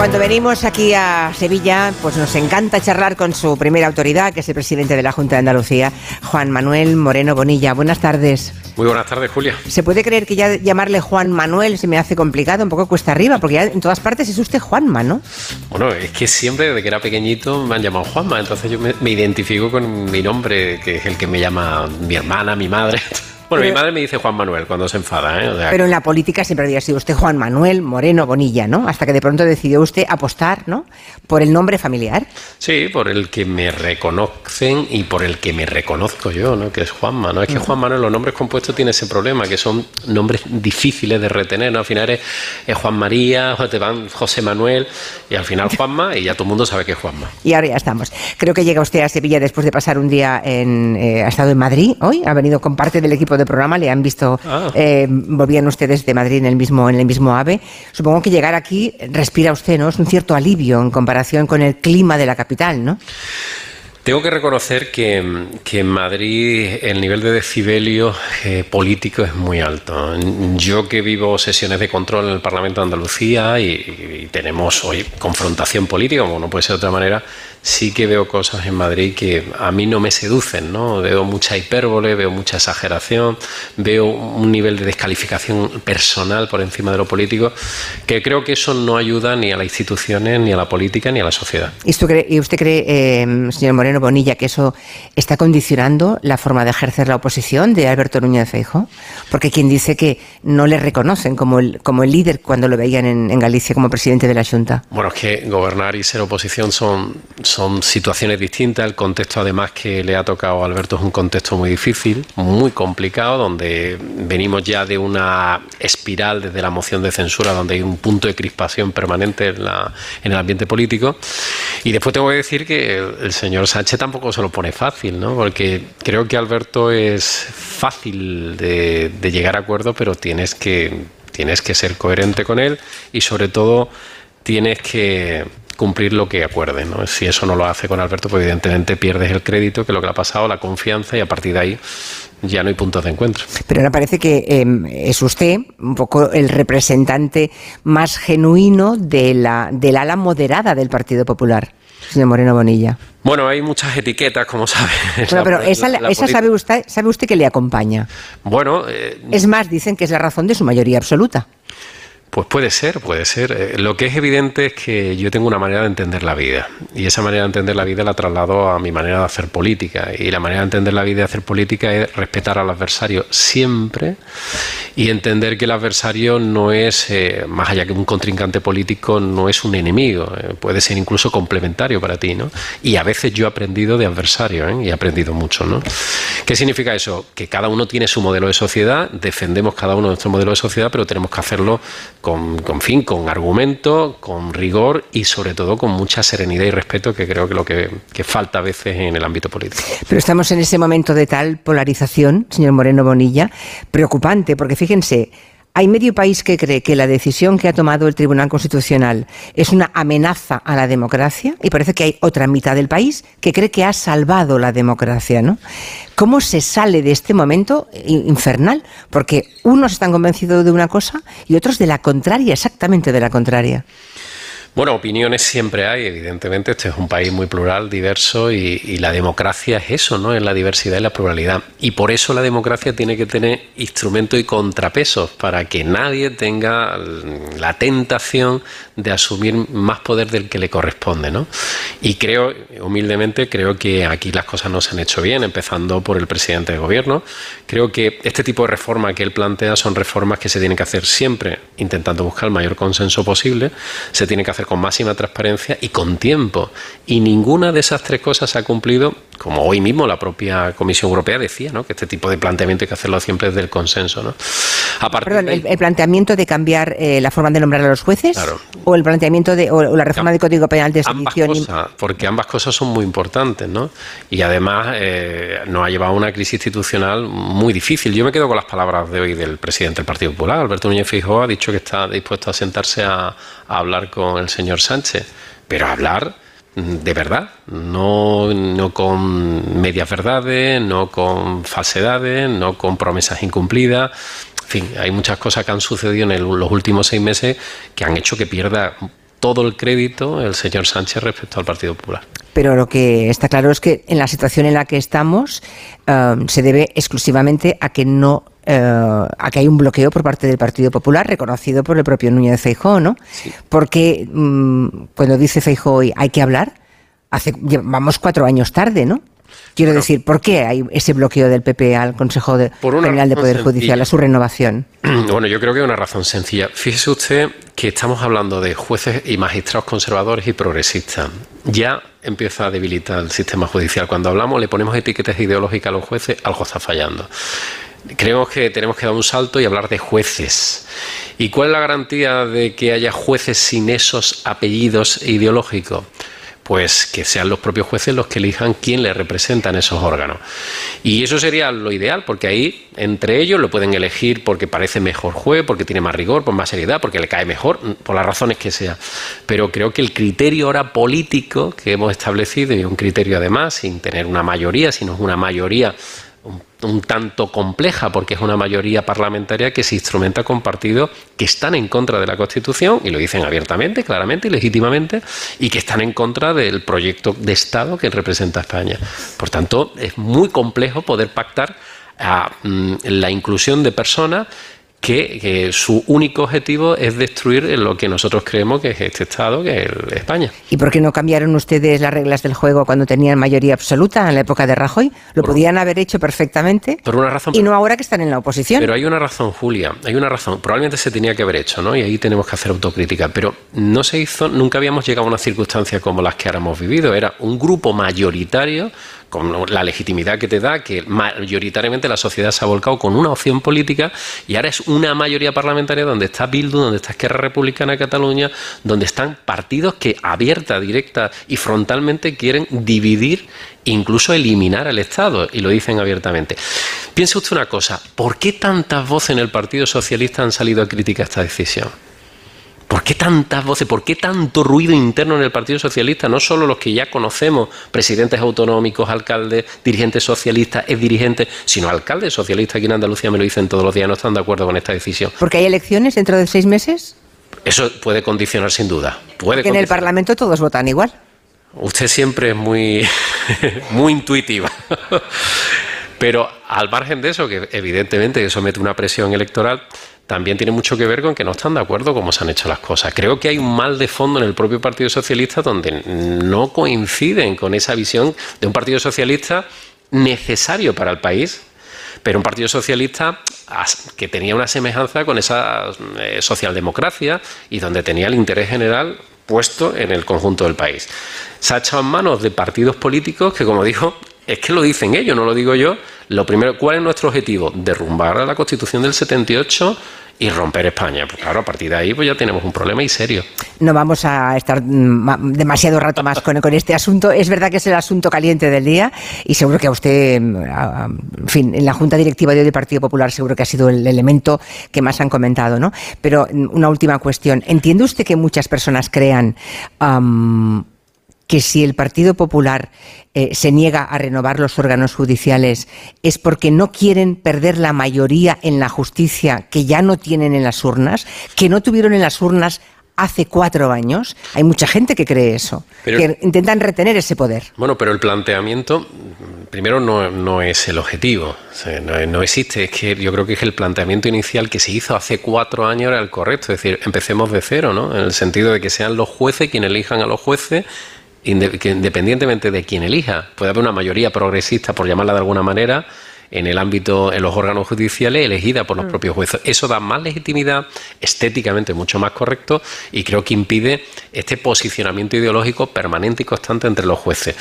Cuando venimos aquí a Sevilla, pues nos encanta charlar con su primera autoridad, que es el presidente de la Junta de Andalucía, Juan Manuel Moreno Bonilla. Buenas tardes. Muy buenas tardes, Julia. ¿Se puede creer que ya llamarle Juan Manuel se me hace complicado, un poco cuesta arriba? Porque ya en todas partes es usted Juanma, ¿no? Bueno, es que siempre desde que era pequeñito me han llamado Juanma, entonces yo me, me identifico con mi nombre, que es el que me llama mi hermana, mi madre. Bueno, mi madre me dice Juan Manuel cuando se enfada, ¿eh? O sea, Pero en la política siempre había sido usted Juan Manuel Moreno Bonilla, ¿no? Hasta que de pronto decidió usted apostar, ¿no? Por el nombre familiar. Sí, por el que me reconocen y por el que me reconozco yo, ¿no? Que es Juanma, ¿no? Es que Juan Manuel, los nombres compuestos tienen ese problema, que son nombres difíciles de retener, ¿no? Al final es, es Juan María, o te van José Manuel, y al final Juanma, y ya todo el mundo sabe que es Juanma. Y ahora ya estamos. Creo que llega usted a Sevilla después de pasar un día en. eh, ha estado en Madrid hoy, ha venido con parte del equipo de programa, le han visto. Ah. eh, volvían ustedes de Madrid en el mismo en el mismo AVE. Supongo que llegar aquí respira usted, ¿no? Es un cierto alivio en comparación con el clima de la capital, ¿no? Tengo que reconocer que, que en Madrid el nivel de decibelio eh, político es muy alto. Yo que vivo sesiones de control en el Parlamento de Andalucía y, y tenemos hoy confrontación política, como no puede ser de otra manera, sí que veo cosas en Madrid que a mí no me seducen, ¿no? Veo mucha hipérbole, veo mucha exageración, veo un nivel de descalificación personal por encima de lo político, que creo que eso no ayuda ni a las instituciones, ni a la política, ni a la sociedad. ¿Y usted cree, y usted cree eh, señor Moreno Bonilla, que eso está condicionando la forma de ejercer la oposición de Alberto Núñez Feijóo? Porque quien dice que no le reconocen como el, como el líder cuando lo veían en, en Galicia como presidente de la Junta. Bueno, es que gobernar y ser oposición son, son situaciones distintas. El contexto, además, que le ha tocado a Alberto es un contexto muy difícil, muy complicado, donde venimos ya de una espiral desde la moción de censura, donde hay un punto de crispación permanente en, la, en el ambiente político. Y después tengo que decir que el, señor Sánchez tampoco se lo pone fácil, ¿no? Porque creo que Alberto es fácil de, de llegar a acuerdo, pero tienes que, tienes que ser coherente con él y, sobre todo, tienes que cumplir lo que acuerden. ¿no? Si eso no lo hace con Alberto, pues evidentemente pierdes el crédito, que es lo que le ha pasado, la confianza, y a partir de ahí ya no hay puntos de encuentro. Pero ahora parece que eh, es usted un poco el representante más genuino de la, del ala moderada del Partido Popular, señor Moreno Bonilla. Bueno, hay muchas etiquetas, como sabe. Bueno, pero esa, esa sabe, usted, sabe usted que le acompaña. Bueno, eh, Es más, dicen que es la razón de su mayoría absoluta. Pues puede ser, puede ser. Eh, Lo que es evidente es que yo tengo una manera de entender la vida y esa manera de entender la vida la traslado a mi manera de hacer política y la manera de entender la vida y de hacer política es respetar al adversario siempre y entender que el adversario no es, eh, más allá que un contrincante político, no es un enemigo, eh, puede ser incluso complementario para ti, ¿no? Y a veces yo he aprendido de adversario ¿eh? y he aprendido mucho, ¿no? ¿Qué significa eso? Que cada uno tiene su modelo de sociedad, defendemos cada uno nuestro modelo de sociedad, pero tenemos que hacerlo con, con fin, con argumento, con rigor y sobre todo con mucha serenidad y respeto, que creo que lo que, que falta a veces en el ámbito político. Pero estamos en ese momento de tal polarización, señor Moreno Bonilla, preocupante, porque fíjense, hay medio país que cree que la decisión que ha tomado el Tribunal Constitucional es una amenaza a la democracia y parece que hay otra mitad del país que cree que ha salvado la democracia, ¿no? ¿Cómo se sale de este momento infernal? Porque unos están convencidos de una cosa y otros de la contraria, exactamente de la contraria. Bueno, opiniones siempre hay, evidentemente. Este es un país muy plural, diverso y, la democracia es eso, ¿no? Es la diversidad y la pluralidad. Y por eso la democracia tiene que tener instrumentos y contrapesos para que nadie tenga la tentación de asumir más poder del que le corresponde, ¿no? Y creo, humildemente, creo que aquí las cosas no se han hecho bien, empezando por el presidente de gobierno. Creo que este tipo de reformas que él plantea son reformas que se tienen que hacer siempre intentando buscar el mayor consenso posible. Se tiene que hacer con máxima transparencia y con tiempo. Y ninguna de esas tres cosas se ha cumplido, como hoy mismo la propia Comisión Europea decía, ¿no? que este tipo de planteamiento hay que hacerlo siempre desde el consenso. ¿no? Perdón, el, el, planteamiento de cambiar eh, la forma de nombrar a los jueces Claro. o el planteamiento de o la reforma del Código Penal de Ambas sedición. y- cosas, porque ambas cosas son muy importantes, ¿no? Y además eh, nos ha llevado a una crisis institucional muy difícil. Yo me quedo con las palabras de hoy del presidente del Partido Popular, Alberto Núñez Feijóo, ha dicho que está dispuesto a sentarse a, a hablar con el señor Sánchez, pero hablar de verdad, no, no con medias verdades, no con falsedades, no con promesas incumplidas. En fin, hay muchas cosas que han sucedido en los últimos seis meses que han hecho que pierda todo el crédito el señor Sánchez respecto al Partido Popular. Pero lo que está claro es que en la situación en la que estamos eh, se debe exclusivamente a que no eh, a que hay un bloqueo por parte del Partido Popular reconocido por el propio Núñez de Feijóo, ¿no? Porque mm, cuando dice Feijóo hay que hablar, hace vamos cuatro años tarde, ¿no? Quiero decir, ¿por qué hay ese bloqueo del PP al Consejo General de Poder Judicial, a su renovación? Bueno, yo creo que hay una razón sencilla. Fíjese usted que estamos hablando de jueces y magistrados conservadores y progresistas. Ya empieza a debilitar el sistema judicial. Cuando hablamos, le ponemos etiquetas ideológicas a los jueces, algo está fallando. Creemos que tenemos que dar un salto y hablar de jueces. ¿Y cuál es la garantía de que haya jueces sin esos apellidos ideológicos? pues que sean los propios jueces los que elijan quién les representa en esos órganos. Y eso sería lo ideal, porque ahí entre ellos lo pueden elegir porque parece mejor juez, porque tiene más rigor, por más seriedad, porque le cae mejor, por las razones que sea. Pero creo que el criterio ahora político que hemos establecido, y un criterio además sin tener una mayoría, sino una mayoría un, tanto compleja porque es una mayoría parlamentaria que se instrumenta con partidos que están en contra de la Constitución y lo dicen abiertamente, claramente y legítimamente y que están en contra del proyecto de Estado que representa España. Por tanto, es muy complejo poder pactar a, mm, la inclusión de personas que, su único objetivo es destruir lo que nosotros creemos que es este Estado, que es España. ¿Y por qué no cambiaron ustedes las reglas del juego cuando tenían mayoría absoluta en la época de Rajoy? Lo podían haber hecho perfectamente. Por una razón. Y no ahora que están en la oposición. Pero hay una razón, Julia. Hay una razón. Probablemente se tenía que haber hecho, ¿no? Y ahí tenemos que hacer autocrítica. Pero no se hizo. Nunca habíamos llegado a una circunstancia como las que ahora hemos vivido. Era un grupo mayoritario con la legitimidad que te da, que mayoritariamente la sociedad se ha volcado con una opción política y ahora es una mayoría parlamentaria donde está Bildu, donde está Esquerra Republicana Cataluña, donde están partidos que abierta, directa y frontalmente quieren dividir incluso eliminar al Estado, y lo dicen abiertamente. Piense usted una cosa, ¿por qué tantas voces en el Partido Socialista han salido a criticar esta decisión? ¿Por qué tantas voces? ¿Por qué tanto ruido interno en el Partido Socialista? No solo los que ya conocemos, presidentes autonómicos, alcaldes, dirigentes socialistas, ex dirigentes, sino alcaldes socialistas aquí en Andalucía me lo dicen todos los días, no están de acuerdo con esta decisión. ¿Porque hay elecciones dentro de seis meses? Eso puede condicionar sin duda. Puede en el Parlamento todos votan igual. Usted siempre es muy, muy intuitiva. Pero al margen de eso, que evidentemente eso mete una presión electoral, también tiene mucho que ver con que no están de acuerdo cómo se han hecho las cosas. Creo que hay un mal de fondo en el propio Partido Socialista donde no coinciden con esa visión de un Partido Socialista necesario para el país, pero un Partido Socialista que tenía una semejanza con esa eh, socialdemocracia y donde tenía el interés general puesto en el conjunto del país. Se ha echado en manos de partidos políticos que, como dijo, es que lo dicen ellos, no lo digo yo. Lo primero, ¿cuál es nuestro objetivo? Derrumbar a la Constitución del 78 y romper España. Pues claro, a partir de ahí pues ya tenemos un problema y serio. No vamos a estar mm, demasiado rato más con, este asunto. Es verdad que es el asunto caliente del día y seguro que a usted, mm, en fin, en la Junta Directiva de hoy del Partido Popular seguro que ha sido el elemento que más han comentado, ¿no? Pero mm, una última cuestión. ¿Entiende usted que muchas personas crean que si el Partido Popular eh, se niega a renovar los órganos judiciales es porque no quieren perder la mayoría en la justicia que ya no tienen en las urnas, que no tuvieron en las urnas hace cuatro años. Hay mucha gente que cree eso, que intentan retener ese poder. Bueno, pero el planteamiento, primero, no, es el objetivo, no, no, existe. Es que yo creo que es el planteamiento inicial que se hizo hace cuatro años era el correcto. Es decir, empecemos de cero, ¿no? En el sentido de que sean los jueces quienes elijan a los jueces independientemente de quién elija, puede haber una mayoría progresista, por llamarla de alguna manera, en el ámbito, en los órganos judiciales, elegida por los mm. propios jueces. Eso da más legitimidad, estéticamente mucho más correcto, y creo que impide este posicionamiento ideológico permanente y constante entre los jueces.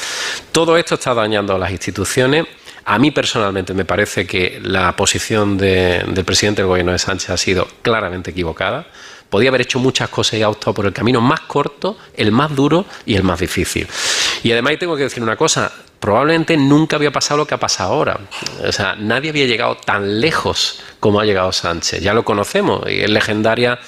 Todo esto está dañando a las instituciones. A mí personalmente me parece que la posición del presidente del gobierno de Sánchez ha sido claramente equivocada podía haber hecho muchas cosas y ha optado por el camino más corto, el más duro y el más difícil. Y además tengo que decir una cosa, probablemente nunca había pasado lo que ha pasado ahora. O sea, nadie había llegado tan lejos como ha llegado Sánchez. Ya lo conocemos y es legendaria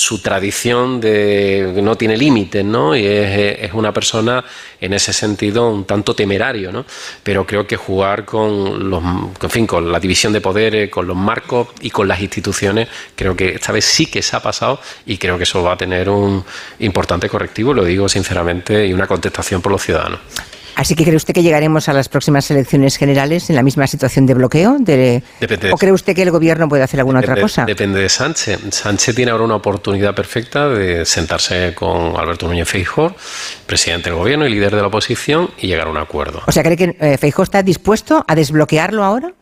su tradición de no tiene límites, ¿no? Y es, una persona en ese sentido un tanto temerario, ¿no? Pero creo que jugar con los, en fin, con la división de poderes, con los marcos y con las instituciones, creo que esta vez sí que se ha pasado y creo que eso va a tener un importante correctivo, lo digo sinceramente, y una contestación por los ciudadanos. Así que cree usted que llegaremos a las próximas elecciones generales en la misma situación de bloqueo, ¿o cree usted que el gobierno puede hacer alguna otra cosa? Depende de Sánchez. Sánchez tiene ahora una oportunidad perfecta de sentarse con Alberto Núñez Feijóo, presidente del gobierno y líder de la oposición, y llegar a un acuerdo. O sea, ¿cree que eh, Feijóo está dispuesto a desbloquearlo ahora?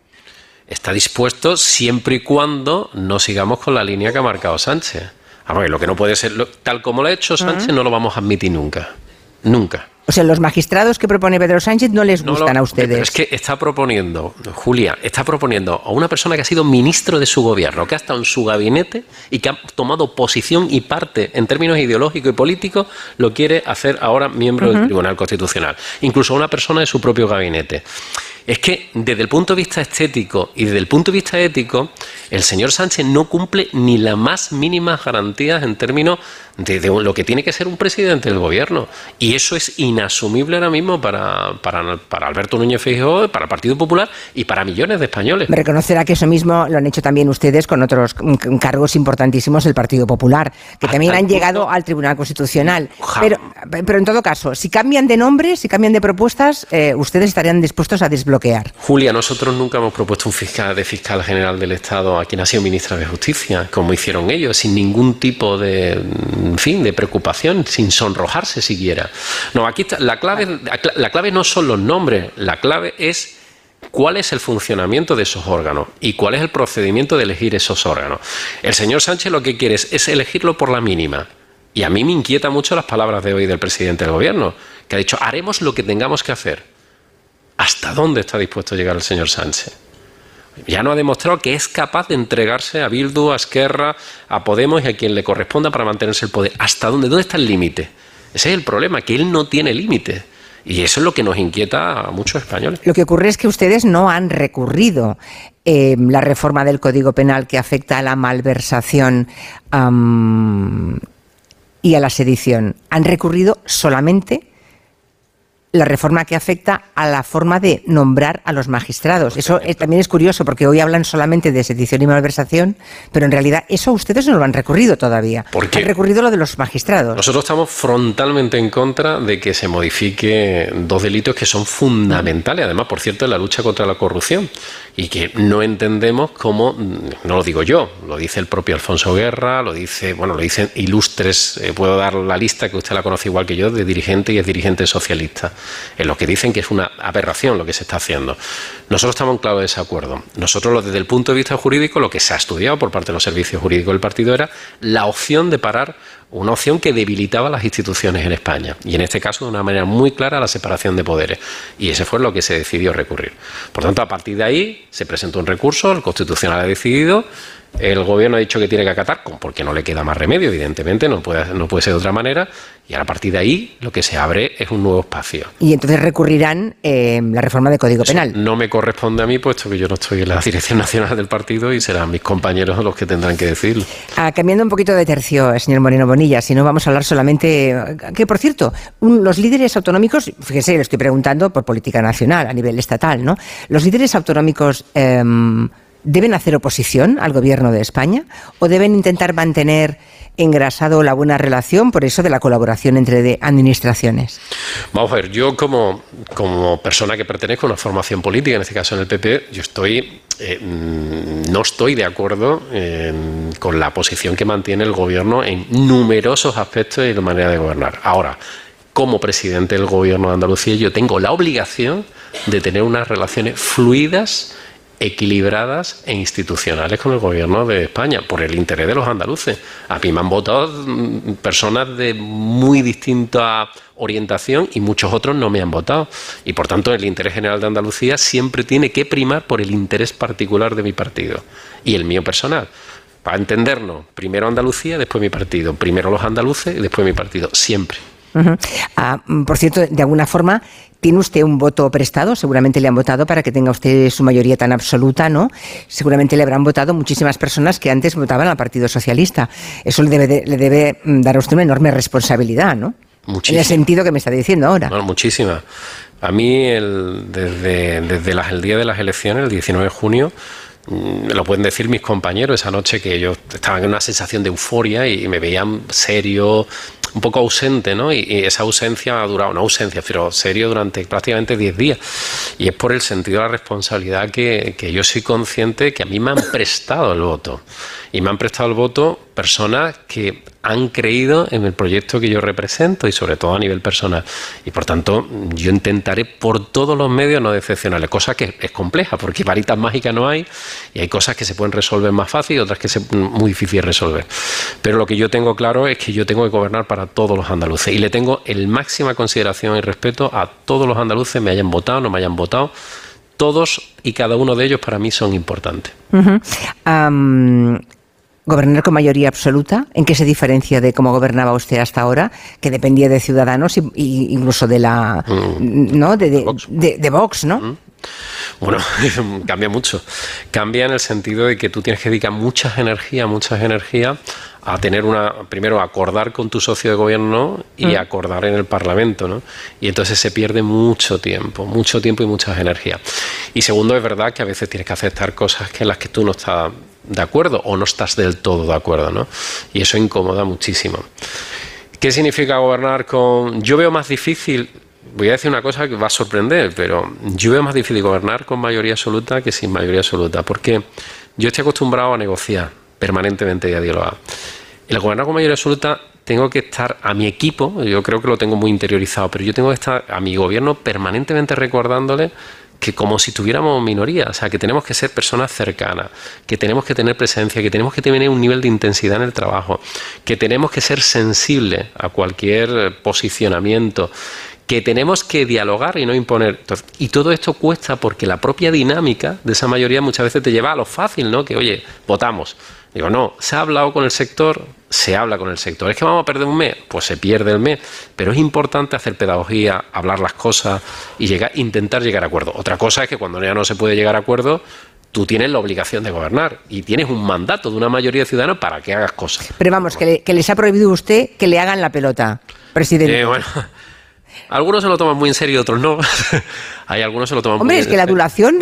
Está dispuesto siempre y cuando no sigamos con la línea que ha marcado Sánchez. lo que no puede ser, tal como lo ha hecho Sánchez, no lo vamos a admitir nunca. Nunca. O sea, los magistrados que propone Pedro Sánchez no les gustan a ustedes. es que está proponiendo, Julia, está proponiendo a una persona que ha sido ministro de su gobierno, que ha estado en su gabinete y que ha tomado posición y parte en términos ideológicos y políticos, lo quiere hacer ahora miembro del Tribunal Constitucional. Incluso a una persona de su propio gabinete. Es que desde el punto de vista estético y desde el punto de vista ético, el señor Sánchez no cumple ni las más mínimas garantías en términos de, lo que tiene que ser un presidente del gobierno. Y eso es inasumible ahora mismo para, para, Alberto Núñez Feijóo, para el Partido Popular y para millones de españoles. Me reconocerá que eso mismo lo han hecho también ustedes con otros cargos importantísimos del Partido Popular, que también han llegado al Tribunal Constitucional. Pero, pero en todo caso, si cambian de nombre, si cambian de propuestas, eh, ustedes estarían dispuestos a desbloquear. Julia, nosotros nunca hemos propuesto un fiscal de fiscal general del Estado a quien ha sido ministra de Justicia, como hicieron ellos, sin ningún tipo de fin, de preocupación, sin sonrojarse siquiera. No, aquí la clave, la clave no son los nombres, la clave es cuál es el funcionamiento de esos órganos y cuál es el procedimiento de elegir esos órganos. El señor Sánchez lo que quiere es, elegirlo por la mínima. Y a mí me inquieta mucho las palabras de hoy del presidente del gobierno, que ha dicho, haremos lo que tengamos que hacer. ¿Hasta dónde está dispuesto a llegar el señor Sánchez? ya no ha demostrado que es capaz de entregarse a Bildu, a Esquerra, a Podemos y a quien le corresponda para mantenerse el poder. ¿Hasta dónde? ¿Dónde está el límite? Ese es el problema, que él no tiene límite. Y eso es lo que nos inquieta a muchos españoles. Lo que ocurre es que ustedes no han recurrido eh, la reforma del Código Penal que afecta a la malversación y a la sedición. Han recurrido solamente la reforma que afecta a la forma de nombrar a los magistrados. Eso también es curioso porque hoy hablan solamente de sedición y malversación, pero en realidad eso ustedes no lo han recurrido todavía. ¿Por qué? Han recurrido lo de los magistrados. Nosotros estamos frontalmente en contra de que se modifique dos delitos que son fundamentales, además, por cierto, en la lucha contra la corrupción y que no entendemos cómo, no lo digo yo, lo dice el propio Alfonso Guerra, lo dice, bueno, lo dicen ilustres, eh, puedo dar la lista que usted la conoce igual que yo, de dirigente y es dirigente socialista en los que dicen que es una aberración lo que se está haciendo. Nosotros estamos en claro desacuerdo. Nosotros, desde el punto de vista jurídico, lo que se ha estudiado por parte de los servicios jurídicos del partido era la opción de parar una opción que debilitaba las instituciones en España y en este caso de una manera muy clara la separación de poderes y ese fue lo que se decidió recurrir. Por tanto, a partir de ahí se presentó un recurso, el Constitucional ha decidido el gobierno ha dicho que tiene que acatar, porque no le queda más remedio, evidentemente, no puede, no puede ser de otra manera, y a partir de ahí lo que se abre es un nuevo espacio. Y entonces recurrirán eh, la reforma del Código Penal. No me corresponde a mí, puesto que yo no estoy en la dirección nacional del partido y serán mis compañeros los que tendrán que decirlo. Ah, cambiando un poquito de tercio, señor Moreno Bonilla, si no vamos a hablar solamente. Que por cierto, los líderes autonómicos, fíjese, le estoy preguntando por política nacional, a nivel estatal, ¿no? Los líderes autonómicos. Em, ¿Deben hacer oposición al gobierno de España o deben intentar mantener engrasado la buena relación por eso de la colaboración entre administraciones? Vamos a ver, yo como, como persona que pertenezco a una formación política, en este caso en el PP, yo estoy eh, no estoy de acuerdo eh, con la posición que mantiene el gobierno en numerosos aspectos y la manera de gobernar. Ahora, como presidente del gobierno de Andalucía, yo tengo la obligación de tener unas relaciones fluidas equilibradas e institucionales con el gobierno de España, por el interés de los andaluces. A mí me han votado mm, personas de muy distinta orientación y muchos otros no me han votado. Y por tanto el interés general de Andalucía siempre tiene que primar por el interés particular de mi partido y el mío personal. Para entendernos, primero Andalucía, después mi partido. Primero los andaluces y después mi partido. Siempre. Ah, mm, por cierto, de alguna forma, tiene usted un voto prestado, seguramente le han votado para que tenga usted su mayoría tan absoluta, ¿no? Seguramente le habrán votado muchísimas personas que antes votaban al Partido Socialista. Eso le debe, le debe mm, dar a usted una enorme responsabilidad, ¿no? Muchísima. En el sentido que me está diciendo ahora. Muchísima. A mí, el, desde, desde el día de las elecciones, el 19 de junio, mm, lo pueden decir mis compañeros esa noche que ellos estaban en una sensación de euforia y me veían serio, un poco ausente, ¿no? Y, esa ausencia ha durado, una ausencia, pero serio durante prácticamente 10 días. Y es por el sentido de la responsabilidad que, que yo soy consciente que a mí me han prestado el voto. Y me han prestado el voto personas que han creído en el proyecto que yo represento y sobre todo a nivel personal. Y por tanto, yo intentaré por todos los medios no decepcionarle, cosa que es compleja, porque varitas mágicas no hay y hay cosas que se pueden resolver más fácil y otras que es muy difícil resolver. Pero lo que yo tengo claro es que yo tengo que gobernar para todos los andaluces y le tengo el máxima consideración y respeto a todos los andaluces, me hayan votado, no me hayan votado todos y cada uno de ellos para mí son importantes gobernar con mayoría absoluta, ¿en qué se diferencia de cómo gobernaba usted hasta ahora, que dependía de ciudadanos e incluso de la mm. ¿no? De, de, Vox. ¿no? Mm. Bueno, cambia mucho. Cambia en el sentido de que tú tienes que dedicar muchas energías, muchas energías a tener una, primero, acordar con tu socio de gobierno y mm. acordar en el Parlamento, ¿no? Y entonces se pierde mucho tiempo, mucho tiempo y muchas energías. Y segundo, es verdad que a veces tienes que aceptar cosas que en las que tú no estás de acuerdo o no estás del todo de acuerdo, ¿no? Y eso incomoda muchísimo. ¿Qué significa gobernar con.? Yo veo más difícil. Voy a decir una cosa que va a sorprender, pero yo veo más difícil gobernar con mayoría absoluta que sin mayoría absoluta, porque yo estoy acostumbrado a negociar permanentemente y a dialogar. El gobernar con mayoría absoluta tengo que estar a mi equipo, yo creo que lo tengo muy interiorizado, pero yo tengo que estar a mi gobierno permanentemente recordándole que como si tuviéramos minoría, o sea, que tenemos que ser personas cercanas, que tenemos que tener presencia, que tenemos que tener un nivel de intensidad en el trabajo, que tenemos que ser sensibles a cualquier posicionamiento, que tenemos que dialogar y no imponer. Y todo esto cuesta porque la propia dinámica de esa mayoría muchas veces te lleva a lo fácil, ¿no? Que, oye, votamos. Digo, no, se ha hablado con el sector, se habla con el sector. ¿Es que vamos a perder un mes? Pues se pierde el mes. Pero es importante hacer pedagogía, hablar las cosas y llegar, intentar llegar a acuerdo. Otra cosa es que cuando ya no se puede llegar a acuerdo, tú tienes la obligación de gobernar y tienes un mandato de una mayoría de ciudadanos para que hagas cosas. Pero vamos, que, les ha prohibido usted que le hagan la pelota, presidente. Eh, bueno, algunos se lo toman muy en serio y otros no. Hay algunos se lo toman Hombre, muy es que la adulación,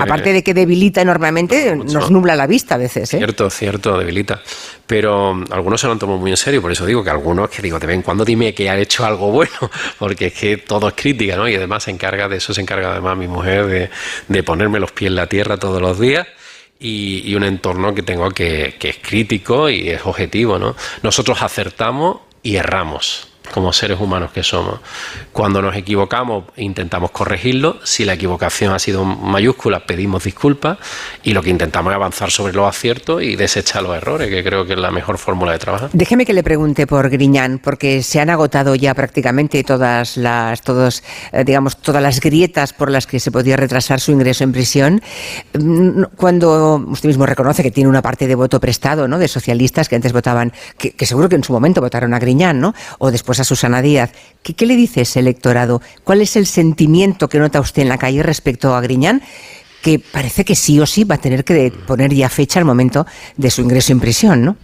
aparte de que debilita enormemente, nos nubla la vista a veces. ¿eh? Cierto, cierto, debilita. Pero um, algunos se lo han tomado muy en serio, por eso digo que algunos que digo, de vez en cuando dime que ha hecho algo bueno, porque es que todo es crítica, ¿no? Y además se encarga de eso, se encarga además mi mujer de, de ponerme los pies en la tierra todos los días. Y, un entorno que tengo que, que es crítico y es objetivo, ¿no? Nosotros acertamos y erramos como seres humanos que somos. Cuando nos equivocamos intentamos corregirlo, si la equivocación ha sido mayúscula pedimos disculpas y lo que intentamos es avanzar sobre los aciertos y desechar los errores, que creo que es la mejor fórmula de trabajo. Déjeme que le pregunte por Griñán, porque se han agotado ya prácticamente todas las, todos, eh, digamos, todas las grietas por las que se podía retrasar su ingreso en prisión. Mm, cuando usted mismo reconoce que tiene una parte de voto prestado, ¿no? De socialistas que antes votaban, que, que seguro que en su momento votaron a Griñán, ¿no? O después a Susana Díaz. ¿Qué, le dice ese electorado? ¿Cuál es el sentimiento que nota usted en la calle respecto a Griñán? Que parece que sí o sí va a tener que poner ya fecha al momento de su ingreso en prisión, ¿no?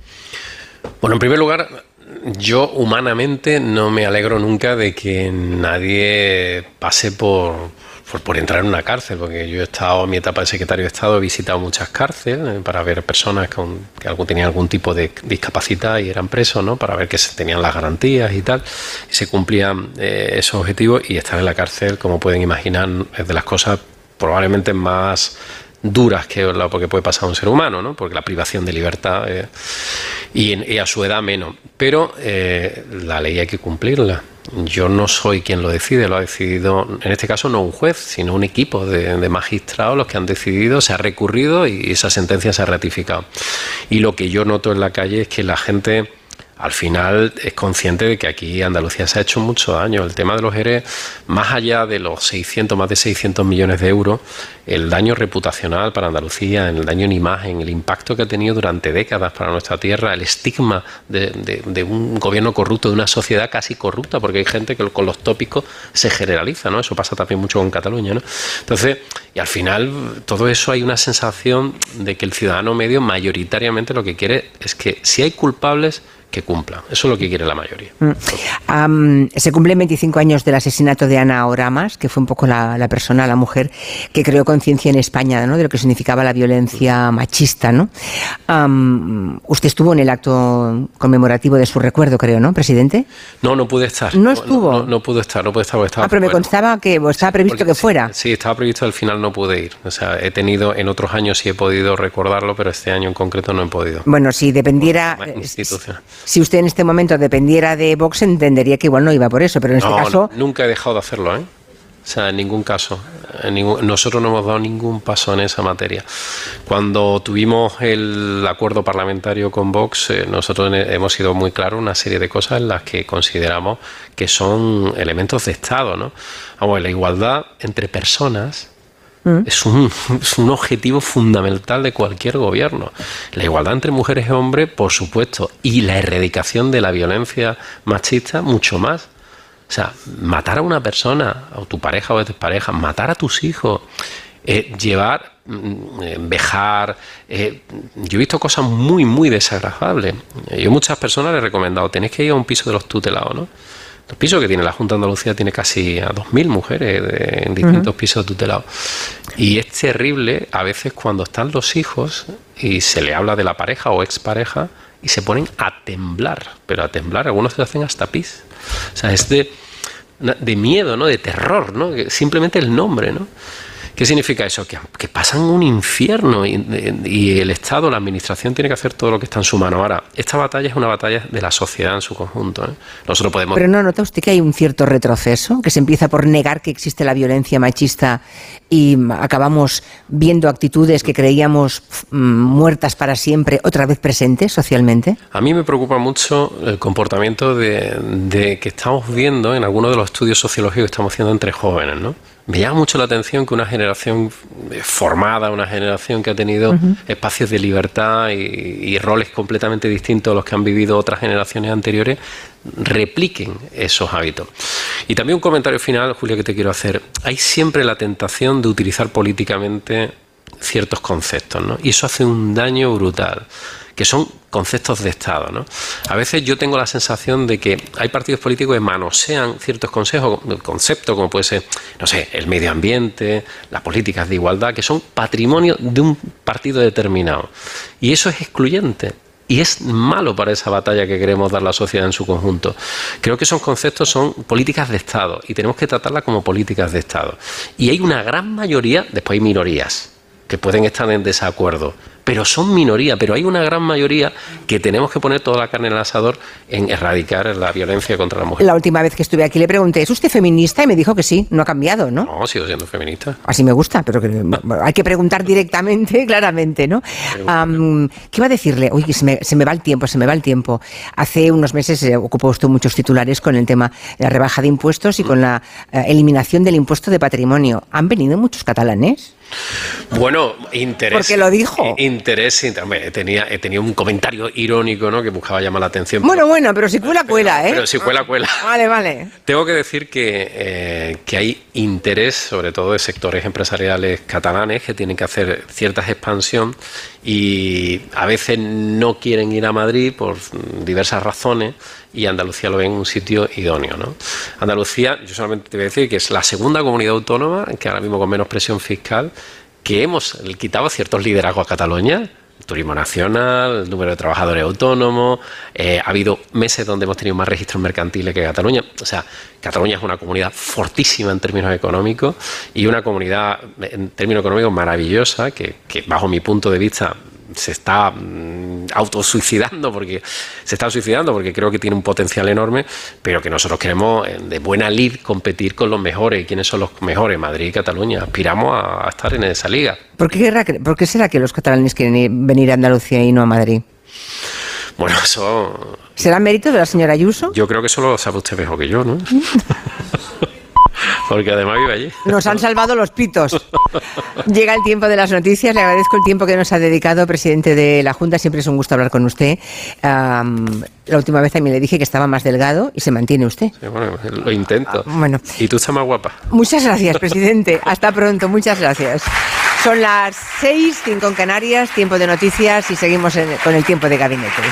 Bueno, en primer lugar, yo humanamente no me alegro nunca de que nadie pase por, por, entrar en una cárcel, porque yo he estado en mi etapa de secretario de Estado, he visitado muchas cárceles eh, para ver personas con, que algo, tenían algún tipo de discapacidad y eran presos, ¿no? para ver que se tenían las garantías y tal, y se cumplían eh, esos objetivos y estar en la cárcel, como pueden imaginar, es de las cosas probablemente más duras que lo que puede pasar a un ser humano, ¿no? porque la privación de libertad eh, y, a su edad menos. Pero la ley hay que cumplirla yo no soy quien lo decide, lo ha decidido, en este caso no un juez, sino un equipo de, magistrados los que han decidido, se ha recurrido y esa sentencia se ha ratificado. Y lo que yo noto en la calle es que la gente al final es consciente de que aquí Andalucía se ha hecho mucho daño. El tema de los ERE, más allá de los 600, más de 600 millones de euros, el daño reputacional para Andalucía, el daño en imagen, el impacto que ha tenido durante décadas para nuestra tierra, el estigma de, un gobierno corrupto, de una sociedad casi corrupta, porque hay gente que con los tópicos se generaliza, ¿no? Eso pasa también mucho con Cataluña, ¿no? Entonces, y al final, todo eso hay una sensación de que el ciudadano medio mayoritariamente lo que quiere es que si hay culpables, que cumpla. Eso es lo que quiere la mayoría. Mm. se cumplen 25 años del asesinato de Ana Oramas, que fue un poco la, persona, la mujer, que creó conciencia en España ¿no? de lo que significaba la violencia machista. ¿no? usted estuvo en el acto conmemorativo de su recuerdo, creo, ¿no, presidente? No, no pude estar. ¿No estuvo? No, pude estar, no pude estar. ah, pero me constaba que estaba previsto que fuera. Sí, estaba previsto, al final no pude ir. O sea, he tenido, en otros años sí he podido recordarlo, pero este año en concreto no he podido. Bueno, si dependiera... Si usted en este momento dependiera de Vox, entendería que igual no iba por eso, pero en este caso... Nunca he dejado de hacerlo, ¿eh? O sea, en ningún caso. nosotros no hemos dado ningún paso en esa materia. Cuando tuvimos el acuerdo parlamentario con Vox, eh, nosotros hemos sido muy claros una serie de cosas en las que consideramos que son elementos de Estado. ¿no? Vamos, la igualdad entre personas Mm. Es, un, es un objetivo fundamental de cualquier gobierno. La igualdad entre mujeres y hombres, por supuesto, y la erradicación de la violencia machista, mucho más. O sea, matar a una persona, o tu pareja o pareja, matar a tus hijos, eh, llevar, mm, eh, vejar. Eh, yo he visto cosas muy, muy desagradables. Yo a muchas personas les he recomendado, tenéis que ir a un piso de los tutelados, ¿no? El piso que tiene la Junta de Andalucía tiene casi a 2.000 mujeres en distintos pisos tutelados. Y es terrible a veces cuando están los hijos y se le habla de la pareja o expareja y se ponen a temblar, pero a temblar, algunos se hacen hasta pis. O sea, es de, de miedo, ¿no? De terror, ¿no? Simplemente el nombre, ¿no? ¿Qué significa eso? Que, pasan un infierno y, el Estado, la Administración, tiene que hacer todo lo que está en su mano. Ahora, esta batalla es una batalla de la sociedad en su conjunto. ¿eh? Nosotros podemos... Pero no nota usted que hay un cierto retroceso, que se empieza por negar que existe la violencia machista y acabamos viendo actitudes que creíamos mm, muertas para siempre, otra vez presentes socialmente? A mí me preocupa mucho el comportamiento de, de que estamos viendo en algunos de los estudios sociológicos que estamos haciendo entre jóvenes, ¿no? Me llama mucho la atención que una generación formada, una generación que ha tenido espacios de libertad y, roles completamente distintos a los que han vivido otras generaciones anteriores, repliquen esos hábitos. Y también un comentario final, Julia, que te quiero hacer. Hay siempre la tentación de utilizar políticamente ciertos conceptos, ¿no? Y eso hace un daño brutal que son conceptos de Estado. ¿no? A veces yo tengo la sensación de que hay partidos políticos que manosean ciertos consejos, conceptos como puede ser, no sé, el medio ambiente, las políticas de igualdad, que son patrimonio de un partido determinado. Y eso es excluyente. Y es malo para esa batalla que queremos dar la sociedad en su conjunto. Creo que esos conceptos son políticas de Estado y tenemos que tratarlas como políticas de Estado. Y hay una gran mayoría, después hay minorías, que pueden estar en desacuerdo pero son minoría, pero hay una gran mayoría que tenemos que poner toda la carne en el asador en erradicar la violencia contra la mujer. La última vez que estuve aquí le pregunté, ¿es usted feminista? Y me dijo que sí, no ha cambiado, ¿no? No, sigo siendo feminista. Así me gusta, pero hay que preguntar directamente, claramente, ¿no? ¿Qué iba a decirle? Uy, se me, se me, va el tiempo, se me va el tiempo. Hace unos meses eh, ocupó usted muchos titulares con el tema de la rebaja de impuestos y con la eh, eliminación del impuesto de patrimonio. ¿Han venido muchos catalanes? Bueno, interés. Porque lo dijo. Interés. Tenía, tenía un comentario irónico, ¿no? Que buscaba llamar la atención. Bueno, bueno, pero si cuela, cuela, ¿eh? Pero si cuela, cuela. Vale, vale. Tengo que decir que, eh, que hay interés, sobre todo de sectores empresariales catalanes, que tienen que hacer cierta expansión y a veces no quieren ir a Madrid por diversas razones y Andalucía lo ve en un sitio idóneo. ¿no? Andalucía, yo solamente te voy a decir que es la segunda comunidad autónoma, que ahora mismo con menos presión fiscal, que hemos quitado ciertos liderazgos a Cataluña, turismo nacional, el número de trabajadores autónomos, eh, ha habido meses donde hemos tenido más registros mercantiles que Cataluña. O sea, Cataluña es una comunidad fortísima en términos económicos y una comunidad en términos económicos maravillosa que, que bajo mi punto de vista se está mm, autosuicidando porque se está suicidando porque creo que tiene un potencial enorme, pero que nosotros queremos eh, de buena lid competir con los mejores. ¿Quiénes son los mejores? Madrid y Cataluña. Aspiramos a, estar en esa liga. ¿Por qué, ¿Por qué será que los catalanes quieren venir a Andalucía y no a Madrid? Bueno, eso... ¿Será mérito de la señora Ayuso? Yo creo que eso lo sabe usted mejor que yo, ¿no? Porque además vive allí. Nos han salvado los pitos. Llega el tiempo de las noticias. Le agradezco el tiempo que nos ha dedicado, presidente de la Junta. Siempre es un gusto hablar con usted. la última vez mí le dije que estaba más delgado y se mantiene usted. bueno, lo intento. Ah, bueno. Y tú estás más guapa. Muchas gracias, presidente. Hasta pronto. Muchas gracias. Son las seis, cinco en Canarias, tiempo de noticias y seguimos con el tiempo de gabinete.